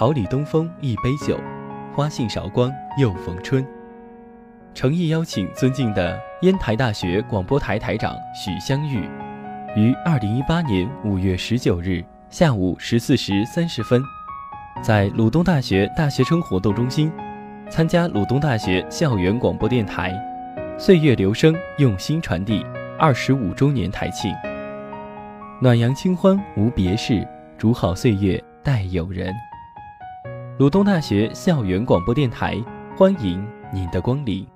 桃李东风一杯酒，花信韶光又逢春。诚意邀请尊敬的烟台大学广播台台长许香玉，于二零一八年五月十九日下午十四时三十分，在鲁东大学大学生活动中心，参加鲁东大学校园广播电台“岁月留声，用心传递”二十五周年台庆。暖阳清欢无别事，煮好岁月待友人。鲁东大学校园广播电台，欢迎您的光临。